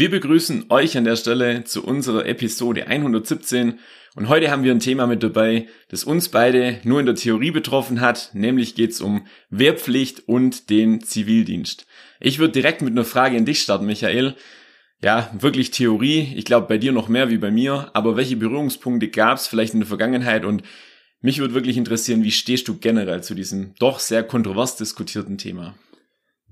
Wir begrüßen euch an der Stelle zu unserer Episode 117 und heute haben wir ein Thema mit dabei, das uns beide nur in der Theorie betroffen hat, nämlich geht's um Wehrpflicht und den Zivildienst. Ich würde direkt mit einer Frage in dich starten, Michael. Ja, wirklich Theorie. Ich glaube bei dir noch mehr wie bei mir. Aber welche Berührungspunkte gab's vielleicht in der Vergangenheit? Und mich würde wirklich interessieren, wie stehst du generell zu diesem doch sehr kontrovers diskutierten Thema?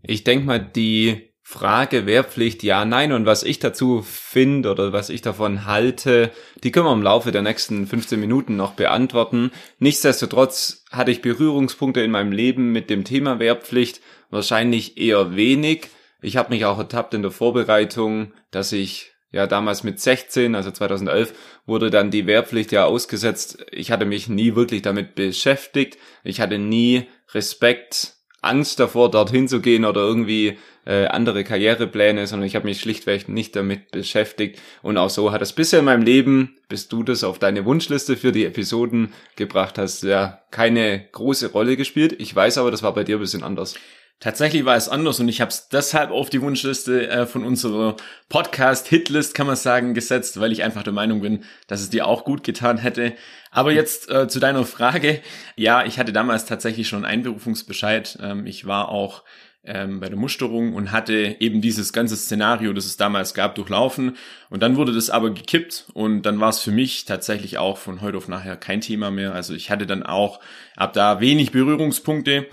Ich denke mal, die Frage Wehrpflicht, ja, nein und was ich dazu finde oder was ich davon halte, die können wir im Laufe der nächsten 15 Minuten noch beantworten. Nichtsdestotrotz hatte ich Berührungspunkte in meinem Leben mit dem Thema Wehrpflicht, wahrscheinlich eher wenig. Ich habe mich auch ertappt in der Vorbereitung, dass ich ja damals mit 16, also 2011, wurde dann die Wehrpflicht ja ausgesetzt. Ich hatte mich nie wirklich damit beschäftigt. Ich hatte nie Respekt, Angst davor, dorthin zu gehen oder irgendwie äh, andere Karrierepläne, sondern ich habe mich schlichtweg nicht damit beschäftigt. Und auch so hat es bisher in meinem Leben, bis du das auf deine Wunschliste für die Episoden gebracht hast, ja keine große Rolle gespielt. Ich weiß aber, das war bei dir ein bisschen anders. Tatsächlich war es anders und ich habe es deshalb auf die Wunschliste äh, von unserer Podcast-Hitlist, kann man sagen, gesetzt, weil ich einfach der Meinung bin, dass es dir auch gut getan hätte. Aber jetzt äh, zu deiner Frage. Ja, ich hatte damals tatsächlich schon einen Einberufungsbescheid. Ähm, ich war auch ähm, bei der Musterung und hatte eben dieses ganze Szenario, das es damals gab, durchlaufen. Und dann wurde das aber gekippt und dann war es für mich tatsächlich auch von heute auf nachher kein Thema mehr. Also ich hatte dann auch ab da wenig Berührungspunkte.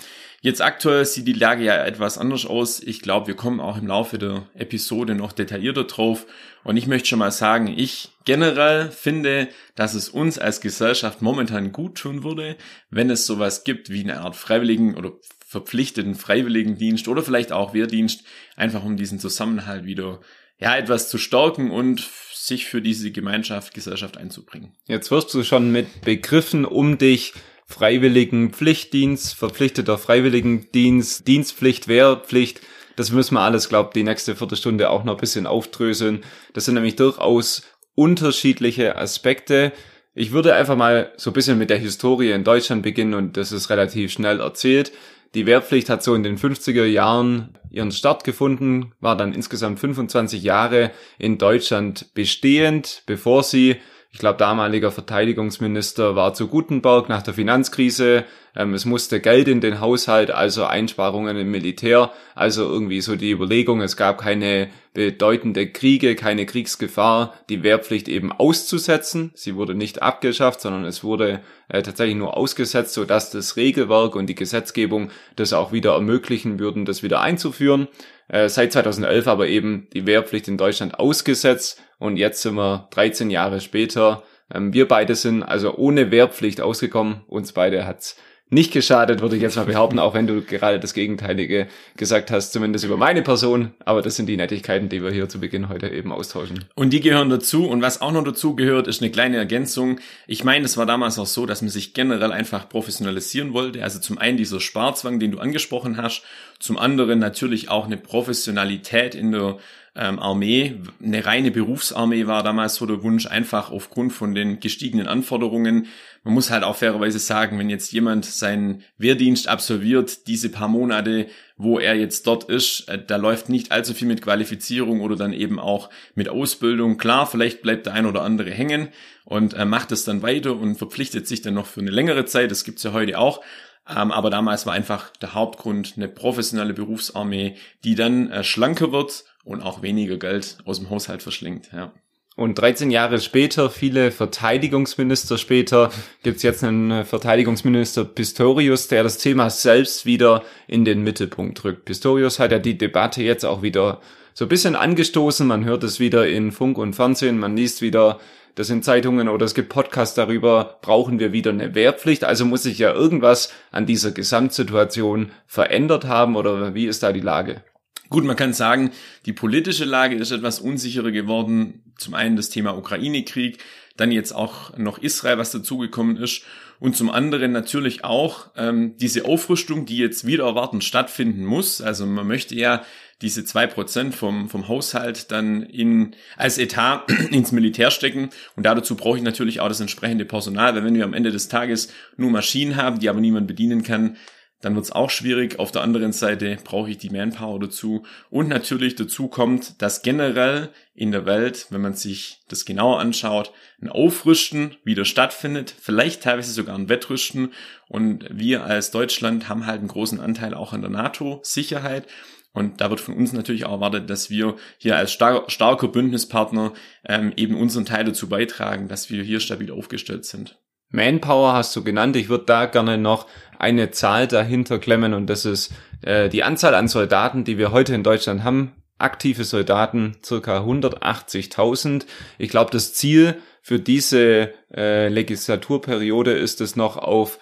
Jetzt aktuell sieht die Lage ja etwas anders aus. Ich glaube, wir kommen auch im Laufe der Episode noch detaillierter drauf. Und ich möchte schon mal sagen, ich generell finde, dass es uns als Gesellschaft momentan gut tun würde, wenn es sowas gibt wie eine Art Freiwilligen oder verpflichteten Freiwilligendienst oder vielleicht auch Wehrdienst, einfach um diesen Zusammenhalt wieder ja etwas zu stärken und sich für diese Gemeinschaft, Gesellschaft einzubringen. Jetzt wirst du schon mit Begriffen um dich freiwilligen Pflichtdienst, verpflichteter Freiwilligendienst, Dienstpflicht, Wehrpflicht. Das müssen wir alles, glaube die nächste Viertelstunde auch noch ein bisschen aufdröseln. Das sind nämlich durchaus unterschiedliche Aspekte. Ich würde einfach mal so ein bisschen mit der Historie in Deutschland beginnen und das ist relativ schnell erzählt. Die Wehrpflicht hat so in den 50er Jahren ihren Start gefunden, war dann insgesamt 25 Jahre in Deutschland bestehend, bevor sie ich glaube, damaliger Verteidigungsminister war zu Gutenberg nach der Finanzkrise. Ähm, es musste Geld in den Haushalt, also Einsparungen im Militär. Also irgendwie so die Überlegung, es gab keine bedeutende Kriege, keine Kriegsgefahr, die Wehrpflicht eben auszusetzen. Sie wurde nicht abgeschafft, sondern es wurde äh, tatsächlich nur ausgesetzt, sodass das Regelwerk und die Gesetzgebung das auch wieder ermöglichen würden, das wieder einzuführen. Äh, seit 2011 aber eben die Wehrpflicht in Deutschland ausgesetzt und jetzt sind wir 13 Jahre später. Ähm, wir beide sind also ohne Wehrpflicht ausgekommen. Uns beide hat's nicht geschadet, würde ich jetzt mal behaupten, auch wenn du gerade das Gegenteilige gesagt hast, zumindest über meine Person. Aber das sind die Nettigkeiten, die wir hier zu Beginn heute eben austauschen. Und die gehören dazu. Und was auch noch dazu gehört, ist eine kleine Ergänzung. Ich meine, es war damals auch so, dass man sich generell einfach professionalisieren wollte. Also zum einen dieser Sparzwang, den du angesprochen hast. Zum anderen natürlich auch eine Professionalität in der ähm, Armee. Eine reine Berufsarmee war damals so der Wunsch, einfach aufgrund von den gestiegenen Anforderungen. Man muss halt auch fairerweise sagen, wenn jetzt jemand seinen Wehrdienst absolviert, diese paar Monate, wo er jetzt dort ist, äh, da läuft nicht allzu viel mit Qualifizierung oder dann eben auch mit Ausbildung. Klar, vielleicht bleibt der ein oder andere hängen und äh, macht es dann weiter und verpflichtet sich dann noch für eine längere Zeit. Das gibt's ja heute auch. Ähm, aber damals war einfach der Hauptgrund eine professionelle Berufsarmee, die dann äh, schlanker wird und auch weniger Geld aus dem Haushalt verschlingt. Ja. Und 13 Jahre später, viele Verteidigungsminister später, gibt's jetzt einen äh, Verteidigungsminister Pistorius, der das Thema selbst wieder in den Mittelpunkt rückt. Pistorius hat ja die Debatte jetzt auch wieder so ein bisschen angestoßen. Man hört es wieder in Funk und Fernsehen, man liest wieder das in Zeitungen oder es gibt Podcasts darüber, brauchen wir wieder eine Wehrpflicht. Also muss sich ja irgendwas an dieser Gesamtsituation verändert haben oder wie ist da die Lage? Gut, man kann sagen, die politische Lage ist etwas unsicherer geworden. Zum einen das Thema Ukraine-Krieg, dann jetzt auch noch Israel, was dazugekommen ist. Und zum anderen natürlich auch ähm, diese Aufrüstung, die jetzt wieder erwartend stattfinden muss. Also man möchte ja diese zwei Prozent vom, vom Haushalt dann in, als Etat ins Militär stecken. Und dazu brauche ich natürlich auch das entsprechende Personal, weil wenn wir am Ende des Tages nur Maschinen haben, die aber niemand bedienen kann, dann wird es auch schwierig. Auf der anderen Seite brauche ich die Manpower dazu. Und natürlich dazu kommt, dass generell in der Welt, wenn man sich das genauer anschaut, ein Aufrüsten wieder stattfindet, vielleicht teilweise sogar ein Wettrüsten. Und wir als Deutschland haben halt einen großen Anteil auch an der NATO-Sicherheit. Und da wird von uns natürlich auch erwartet, dass wir hier als star starker Bündnispartner ähm, eben unseren Teil dazu beitragen, dass wir hier stabil aufgestellt sind. Manpower hast du genannt. Ich würde da gerne noch eine Zahl dahinter klemmen und das ist äh, die Anzahl an Soldaten, die wir heute in Deutschland haben. Aktive Soldaten circa 180.000. Ich glaube, das Ziel für diese äh, Legislaturperiode ist es noch auf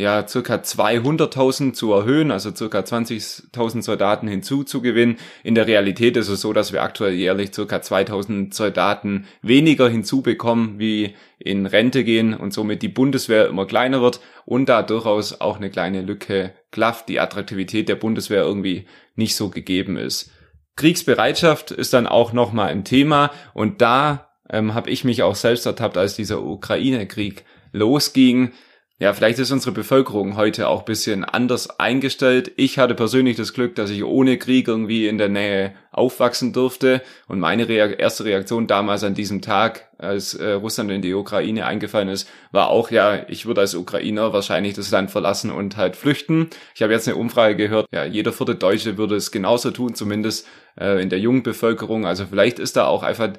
ja, circa 200.000 zu erhöhen, also circa 20.000 Soldaten hinzuzugewinnen. In der Realität ist es so, dass wir aktuell jährlich circa 2.000 Soldaten weniger hinzubekommen, wie in Rente gehen und somit die Bundeswehr immer kleiner wird und da durchaus auch eine kleine Lücke klafft, die Attraktivität der Bundeswehr irgendwie nicht so gegeben ist. Kriegsbereitschaft ist dann auch nochmal ein Thema und da ähm, habe ich mich auch selbst ertappt, als dieser Ukraine-Krieg losging ja, vielleicht ist unsere Bevölkerung heute auch bisschen anders eingestellt. Ich hatte persönlich das Glück, dass ich ohne Krieg irgendwie in der Nähe aufwachsen durfte. Und meine Reak erste Reaktion damals an diesem Tag, als äh, Russland in die Ukraine eingefallen ist, war auch, ja, ich würde als Ukrainer wahrscheinlich das Land verlassen und halt flüchten. Ich habe jetzt eine Umfrage gehört, ja, jeder vierte Deutsche würde es genauso tun, zumindest äh, in der jungen Bevölkerung. Also vielleicht ist da auch einfach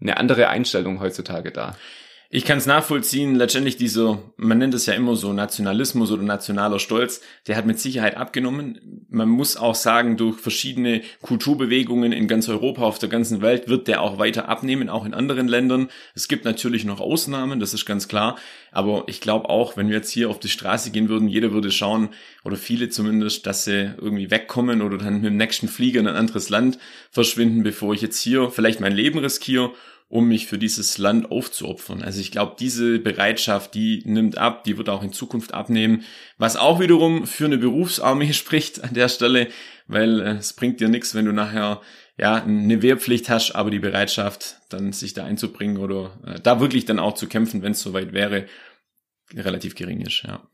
eine andere Einstellung heutzutage da. Ich kann es nachvollziehen, letztendlich dieser, man nennt es ja immer so Nationalismus oder nationaler Stolz, der hat mit Sicherheit abgenommen. Man muss auch sagen, durch verschiedene Kulturbewegungen in ganz Europa, auf der ganzen Welt wird der auch weiter abnehmen, auch in anderen Ländern. Es gibt natürlich noch Ausnahmen, das ist ganz klar. Aber ich glaube auch, wenn wir jetzt hier auf die Straße gehen würden, jeder würde schauen, oder viele zumindest, dass sie irgendwie wegkommen oder dann mit dem nächsten Flieger in ein anderes Land verschwinden, bevor ich jetzt hier vielleicht mein Leben riskiere um mich für dieses Land aufzuopfern. Also ich glaube, diese Bereitschaft, die nimmt ab, die wird auch in Zukunft abnehmen, was auch wiederum für eine Berufsarmee spricht an der Stelle, weil äh, es bringt dir nichts, wenn du nachher ja eine Wehrpflicht hast, aber die Bereitschaft, dann sich da einzubringen oder äh, da wirklich dann auch zu kämpfen, wenn es soweit wäre, relativ gering ist, ja.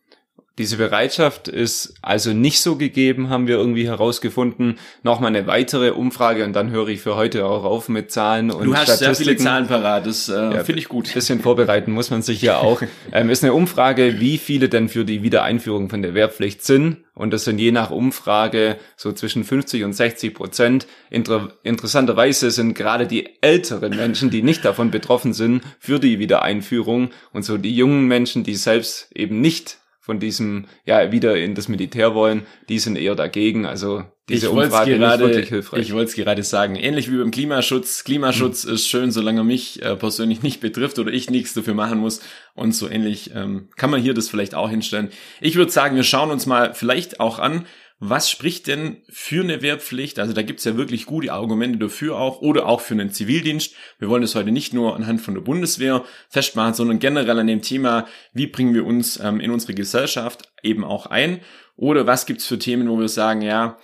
Diese Bereitschaft ist also nicht so gegeben, haben wir irgendwie herausgefunden. Nochmal eine weitere Umfrage und dann höre ich für heute auch auf mit Zahlen und Du hast sehr viele Zahlen parat, das äh, ja, finde ich gut. Ein bisschen vorbereiten muss man sich ja auch. ähm, ist eine Umfrage, wie viele denn für die Wiedereinführung von der Wehrpflicht sind. Und das sind je nach Umfrage so zwischen 50 und 60 Prozent. Inter interessanterweise sind gerade die älteren Menschen, die nicht davon betroffen sind, für die Wiedereinführung. Und so die jungen Menschen, die selbst eben nicht von diesem, ja, wieder in das Militär wollen, die sind eher dagegen. Also diese ich Umfrage gerade, nicht wirklich hilfreich. Ich wollte es gerade sagen. Ähnlich wie beim Klimaschutz. Klimaschutz hm. ist schön, solange mich äh, persönlich nicht betrifft oder ich nichts dafür machen muss. Und so ähnlich ähm, kann man hier das vielleicht auch hinstellen. Ich würde sagen, wir schauen uns mal vielleicht auch an, was spricht denn für eine Wehrpflicht? Also da gibt's ja wirklich gute Argumente dafür auch oder auch für einen Zivildienst. Wir wollen das heute nicht nur anhand von der Bundeswehr festmachen, sondern generell an dem Thema, wie bringen wir uns ähm, in unsere Gesellschaft eben auch ein? Oder was gibt's für Themen, wo wir sagen, ja,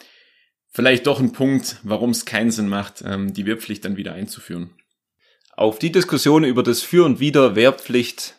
vielleicht doch ein Punkt, warum es keinen Sinn macht, ähm, die Wehrpflicht dann wieder einzuführen. Auf die Diskussion über das Für und Wider Wehrpflicht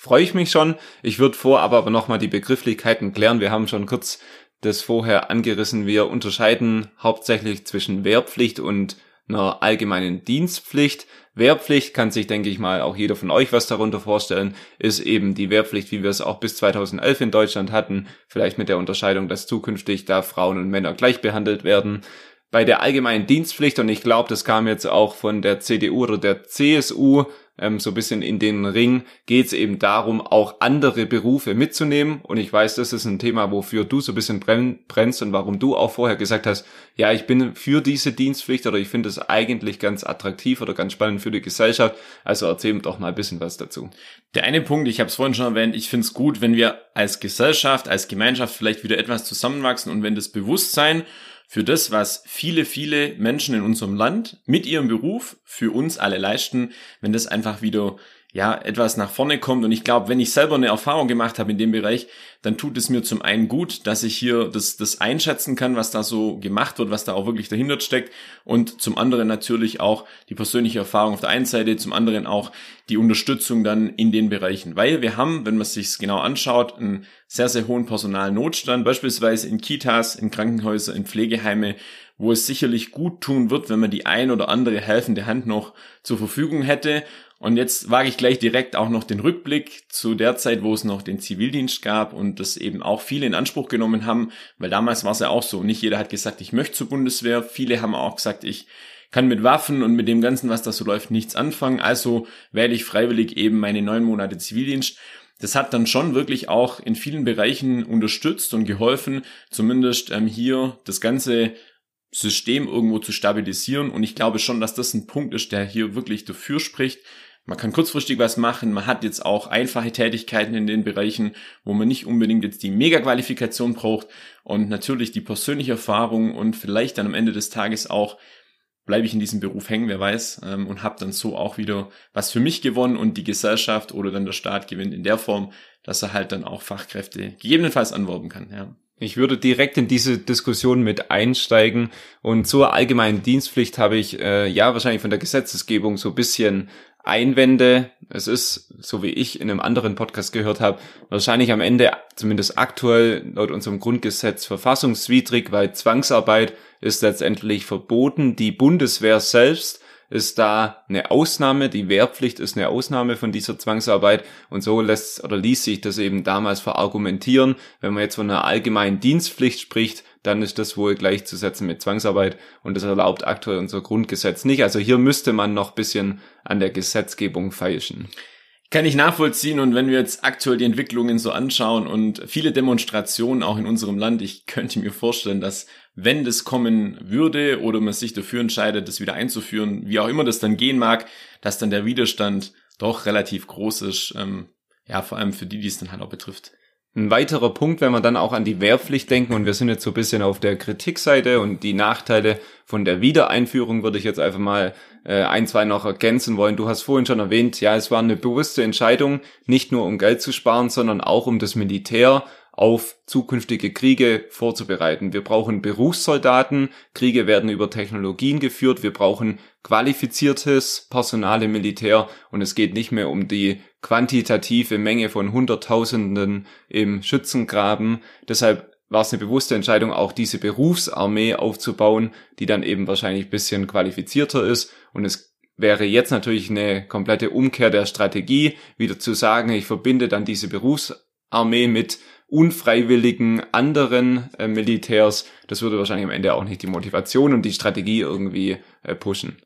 freue ich mich schon. Ich würde vorab aber nochmal die Begrifflichkeiten klären. Wir haben schon kurz das vorher angerissen. Wir unterscheiden hauptsächlich zwischen Wehrpflicht und einer allgemeinen Dienstpflicht. Wehrpflicht kann sich, denke ich mal, auch jeder von euch was darunter vorstellen, ist eben die Wehrpflicht, wie wir es auch bis 2011 in Deutschland hatten, vielleicht mit der Unterscheidung, dass zukünftig da Frauen und Männer gleich behandelt werden. Bei der allgemeinen Dienstpflicht, und ich glaube, das kam jetzt auch von der CDU oder der CSU, ähm, so ein bisschen in den Ring, geht es eben darum, auch andere Berufe mitzunehmen. Und ich weiß, das ist ein Thema, wofür du so ein bisschen brennst und warum du auch vorher gesagt hast, ja, ich bin für diese Dienstpflicht oder ich finde es eigentlich ganz attraktiv oder ganz spannend für die Gesellschaft. Also erzähl doch mal ein bisschen was dazu. Der eine Punkt, ich habe es vorhin schon erwähnt, ich finde es gut, wenn wir als Gesellschaft, als Gemeinschaft vielleicht wieder etwas zusammenwachsen und wenn das Bewusstsein für das, was viele, viele Menschen in unserem Land mit ihrem Beruf für uns alle leisten, wenn das einfach wieder ja, etwas nach vorne kommt. Und ich glaube, wenn ich selber eine Erfahrung gemacht habe in dem Bereich, dann tut es mir zum einen gut, dass ich hier das, das einschätzen kann, was da so gemacht wird, was da auch wirklich dahinter steckt. Und zum anderen natürlich auch die persönliche Erfahrung auf der einen Seite, zum anderen auch die Unterstützung dann in den Bereichen. Weil wir haben, wenn man es sich genau anschaut, einen sehr, sehr hohen Personalnotstand, beispielsweise in Kitas, in Krankenhäuser, in Pflegeheime, wo es sicherlich gut tun wird, wenn man die ein oder andere helfende Hand noch zur Verfügung hätte. Und jetzt wage ich gleich direkt auch noch den Rückblick zu der Zeit, wo es noch den Zivildienst gab und das eben auch viele in Anspruch genommen haben, weil damals war es ja auch so. Nicht jeder hat gesagt, ich möchte zur Bundeswehr. Viele haben auch gesagt, ich kann mit Waffen und mit dem Ganzen, was da so läuft, nichts anfangen. Also wähle ich freiwillig eben meine neun Monate Zivildienst. Das hat dann schon wirklich auch in vielen Bereichen unterstützt und geholfen, zumindest ähm, hier das ganze System irgendwo zu stabilisieren. Und ich glaube schon, dass das ein Punkt ist, der hier wirklich dafür spricht, man kann kurzfristig was machen, man hat jetzt auch einfache Tätigkeiten in den Bereichen, wo man nicht unbedingt jetzt die Mega-Qualifikation braucht und natürlich die persönliche Erfahrung und vielleicht dann am Ende des Tages auch bleibe ich in diesem Beruf hängen, wer weiß, ähm, und habe dann so auch wieder was für mich gewonnen und die Gesellschaft oder dann der Staat gewinnt in der Form, dass er halt dann auch Fachkräfte gegebenenfalls anwerben kann. Ja. Ich würde direkt in diese Diskussion mit einsteigen und zur allgemeinen Dienstpflicht habe ich äh, ja wahrscheinlich von der Gesetzesgebung so bisschen Einwände. Es ist, so wie ich in einem anderen Podcast gehört habe, wahrscheinlich am Ende, zumindest aktuell laut unserem Grundgesetz, verfassungswidrig, weil Zwangsarbeit ist letztendlich verboten. Die Bundeswehr selbst ist da eine Ausnahme, die Wehrpflicht ist eine Ausnahme von dieser Zwangsarbeit und so lässt oder ließ sich das eben damals verargumentieren. Wenn man jetzt von einer allgemeinen Dienstpflicht spricht, dann ist das wohl gleichzusetzen mit Zwangsarbeit und das erlaubt aktuell unser Grundgesetz nicht. Also hier müsste man noch bisschen an der Gesetzgebung feilschen. Kann ich nachvollziehen und wenn wir jetzt aktuell die Entwicklungen so anschauen und viele Demonstrationen auch in unserem Land, ich könnte mir vorstellen, dass wenn das kommen würde oder man sich dafür entscheidet, das wieder einzuführen, wie auch immer das dann gehen mag, dass dann der Widerstand doch relativ groß ist, ähm, ja, vor allem für die, die es dann halt auch betrifft. Ein weiterer Punkt, wenn wir dann auch an die Wehrpflicht denken, und wir sind jetzt so ein bisschen auf der Kritikseite und die Nachteile von der Wiedereinführung würde ich jetzt einfach mal äh, ein, zwei noch ergänzen wollen. Du hast vorhin schon erwähnt, ja, es war eine bewusste Entscheidung, nicht nur um Geld zu sparen, sondern auch um das Militär auf zukünftige Kriege vorzubereiten. Wir brauchen Berufssoldaten, Kriege werden über Technologien geführt, wir brauchen qualifiziertes Personal im Militär und es geht nicht mehr um die quantitative Menge von Hunderttausenden im Schützengraben. Deshalb war es eine bewusste Entscheidung, auch diese Berufsarmee aufzubauen, die dann eben wahrscheinlich ein bisschen qualifizierter ist und es wäre jetzt natürlich eine komplette Umkehr der Strategie, wieder zu sagen, ich verbinde dann diese Berufsarmee mit unfreiwilligen anderen äh, Militärs, das würde wahrscheinlich am Ende auch nicht die Motivation und die Strategie irgendwie äh, pushen.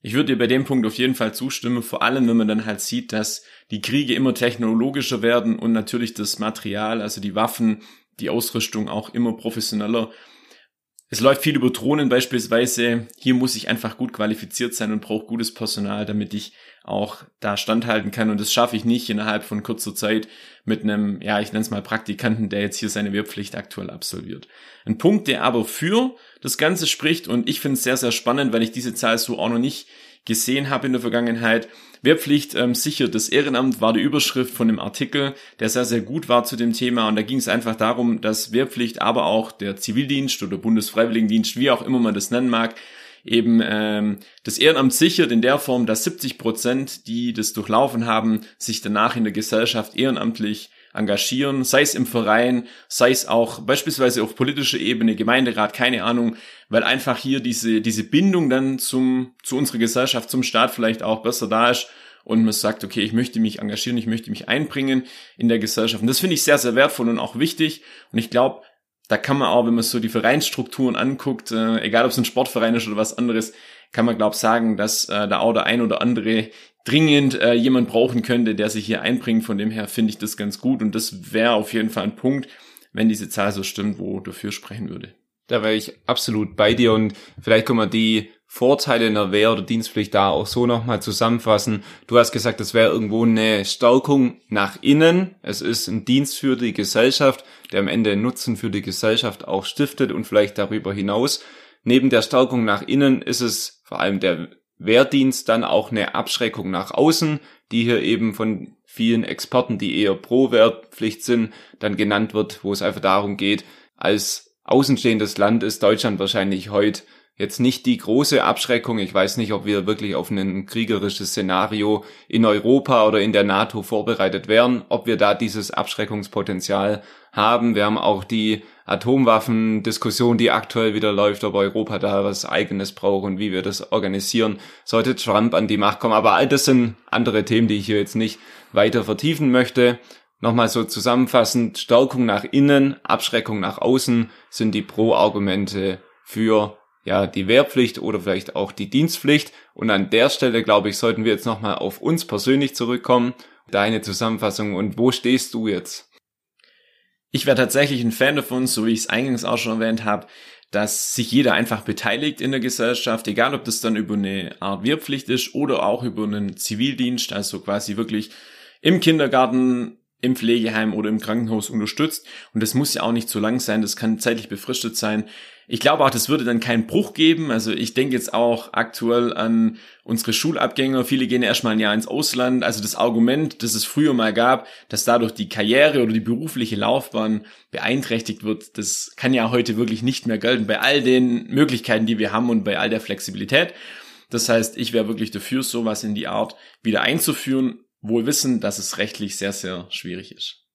Ich würde dir bei dem Punkt auf jeden Fall zustimmen, vor allem wenn man dann halt sieht, dass die Kriege immer technologischer werden und natürlich das Material, also die Waffen, die Ausrüstung auch immer professioneller es läuft viel über Drohnen beispielsweise. Hier muss ich einfach gut qualifiziert sein und brauche gutes Personal, damit ich auch da standhalten kann. Und das schaffe ich nicht innerhalb von kurzer Zeit mit einem, ja, ich nenne es mal Praktikanten, der jetzt hier seine Wehrpflicht aktuell absolviert. Ein Punkt, der aber für das Ganze spricht und ich finde es sehr, sehr spannend, weil ich diese Zahl so auch noch nicht gesehen habe in der Vergangenheit. Wehrpflicht ähm, sichert das Ehrenamt war die Überschrift von dem Artikel, der sehr, sehr gut war zu dem Thema. Und da ging es einfach darum, dass Wehrpflicht, aber auch der Zivildienst oder Bundesfreiwilligendienst, wie auch immer man das nennen mag, eben ähm, das Ehrenamt sichert in der Form, dass 70 Prozent, die das durchlaufen haben, sich danach in der Gesellschaft ehrenamtlich engagieren, sei es im Verein, sei es auch beispielsweise auf politischer Ebene, Gemeinderat, keine Ahnung, weil einfach hier diese, diese Bindung dann zum, zu unserer Gesellschaft, zum Staat vielleicht auch besser da ist und man sagt, okay, ich möchte mich engagieren, ich möchte mich einbringen in der Gesellschaft. Und das finde ich sehr, sehr wertvoll und auch wichtig. Und ich glaube, da kann man auch, wenn man so die Vereinsstrukturen anguckt, äh, egal ob es ein Sportverein ist oder was anderes, kann man glaube sagen, dass äh, da auch der ein oder andere dringend äh, jemand brauchen könnte, der sich hier einbringt. Von dem her finde ich das ganz gut und das wäre auf jeden Fall ein Punkt, wenn diese Zahl so stimmt, wo dafür sprechen würde. Da wäre ich absolut bei dir und vielleicht können wir die Vorteile einer Wehr- oder Dienstpflicht da auch so nochmal zusammenfassen. Du hast gesagt, es wäre irgendwo eine Stärkung nach innen. Es ist ein Dienst für die Gesellschaft, der am Ende Nutzen für die Gesellschaft auch stiftet und vielleicht darüber hinaus. Neben der Stärkung nach innen ist es vor allem der Wehrdienst dann auch eine Abschreckung nach außen, die hier eben von vielen Experten, die eher pro Wehrpflicht sind, dann genannt wird, wo es einfach darum geht, als außenstehendes Land ist Deutschland wahrscheinlich heute jetzt nicht die große Abschreckung. Ich weiß nicht, ob wir wirklich auf ein kriegerisches Szenario in Europa oder in der NATO vorbereitet wären, ob wir da dieses Abschreckungspotenzial haben. Wir haben auch die Atomwaffendiskussion, die aktuell wieder läuft, ob Europa da was eigenes braucht und wie wir das organisieren, sollte Trump an die Macht kommen. Aber all das sind andere Themen, die ich hier jetzt nicht weiter vertiefen möchte. Nochmal so zusammenfassend, Stärkung nach innen, Abschreckung nach außen sind die Pro-Argumente für ja, die Wehrpflicht oder vielleicht auch die Dienstpflicht. Und an der Stelle, glaube ich, sollten wir jetzt nochmal auf uns persönlich zurückkommen. Deine Zusammenfassung und wo stehst du jetzt? Ich wäre tatsächlich ein Fan davon, so wie ich es eingangs auch schon erwähnt habe, dass sich jeder einfach beteiligt in der Gesellschaft, egal ob das dann über eine Art Wehrpflicht ist oder auch über einen Zivildienst, also quasi wirklich im Kindergarten im Pflegeheim oder im Krankenhaus unterstützt. Und das muss ja auch nicht so lang sein, das kann zeitlich befristet sein. Ich glaube auch, das würde dann keinen Bruch geben. Also ich denke jetzt auch aktuell an unsere Schulabgänger. Viele gehen erstmal ein Jahr ins Ausland. Also das Argument, das es früher mal gab, dass dadurch die Karriere oder die berufliche Laufbahn beeinträchtigt wird, das kann ja heute wirklich nicht mehr gelten bei all den Möglichkeiten, die wir haben und bei all der Flexibilität. Das heißt, ich wäre wirklich dafür, sowas in die Art wieder einzuführen, wohl wissen, dass es rechtlich sehr, sehr schwierig ist.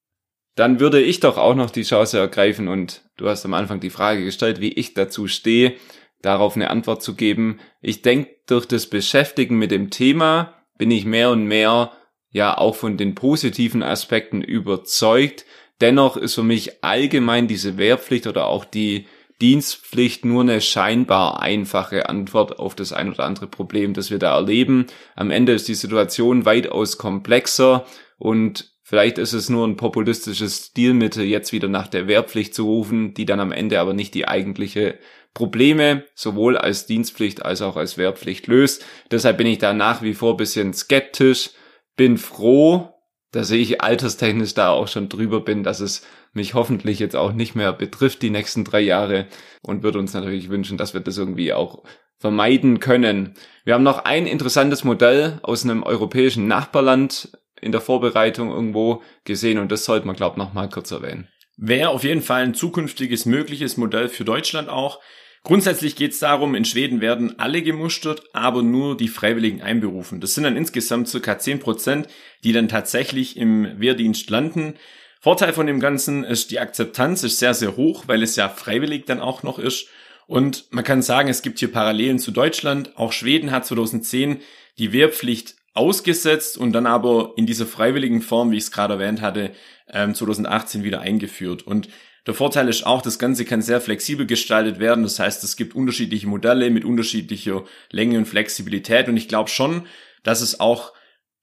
Dann würde ich doch auch noch die Chance ergreifen und du hast am Anfang die Frage gestellt, wie ich dazu stehe, darauf eine Antwort zu geben. Ich denke, durch das Beschäftigen mit dem Thema bin ich mehr und mehr ja auch von den positiven Aspekten überzeugt. Dennoch ist für mich allgemein diese Wehrpflicht oder auch die Dienstpflicht nur eine scheinbar einfache Antwort auf das ein oder andere Problem, das wir da erleben. Am Ende ist die Situation weitaus komplexer und vielleicht ist es nur ein populistisches Stilmittel, jetzt wieder nach der Wehrpflicht zu rufen, die dann am Ende aber nicht die eigentliche Probleme sowohl als Dienstpflicht als auch als Wehrpflicht löst. Deshalb bin ich da nach wie vor bisschen skeptisch, bin froh, dass ich alterstechnisch da auch schon drüber bin, dass es mich hoffentlich jetzt auch nicht mehr betrifft die nächsten drei Jahre und würde uns natürlich wünschen, dass wir das irgendwie auch vermeiden können. Wir haben noch ein interessantes Modell aus einem europäischen Nachbarland in der Vorbereitung irgendwo gesehen und das sollte man, glaube ich, noch mal kurz erwähnen. Wäre auf jeden Fall ein zukünftiges mögliches Modell für Deutschland auch. Grundsätzlich geht es darum, in Schweden werden alle gemustert, aber nur die Freiwilligen einberufen. Das sind dann insgesamt circa 10 Prozent, die dann tatsächlich im Wehrdienst landen. Vorteil von dem Ganzen ist, die Akzeptanz ist sehr, sehr hoch, weil es ja freiwillig dann auch noch ist. Und man kann sagen, es gibt hier Parallelen zu Deutschland. Auch Schweden hat 2010 die Wehrpflicht ausgesetzt und dann aber in dieser freiwilligen Form, wie ich es gerade erwähnt hatte, 2018 ähm, wieder eingeführt. Und der Vorteil ist auch, das Ganze kann sehr flexibel gestaltet werden. Das heißt, es gibt unterschiedliche Modelle mit unterschiedlicher Länge und Flexibilität. Und ich glaube schon, dass es auch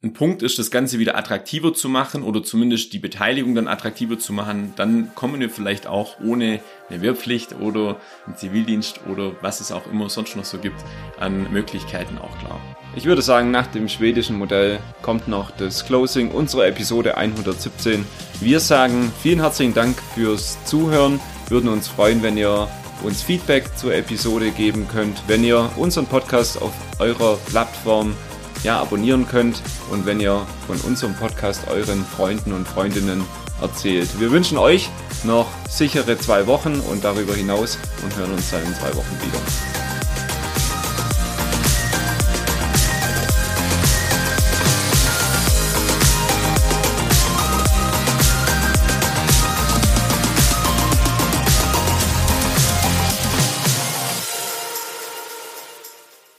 ein Punkt ist, das Ganze wieder attraktiver zu machen oder zumindest die Beteiligung dann attraktiver zu machen, dann kommen wir vielleicht auch ohne eine Wehrpflicht oder einen Zivildienst oder was es auch immer sonst noch so gibt, an Möglichkeiten auch klar. Ich würde sagen, nach dem schwedischen Modell kommt noch das Closing unserer Episode 117. Wir sagen vielen herzlichen Dank fürs Zuhören, würden uns freuen, wenn ihr uns Feedback zur Episode geben könnt, wenn ihr unseren Podcast auf eurer Plattform ja, abonnieren könnt und wenn ihr von unserem Podcast euren Freunden und Freundinnen erzählt. Wir wünschen euch noch sichere zwei Wochen und darüber hinaus und hören uns dann in zwei Wochen wieder.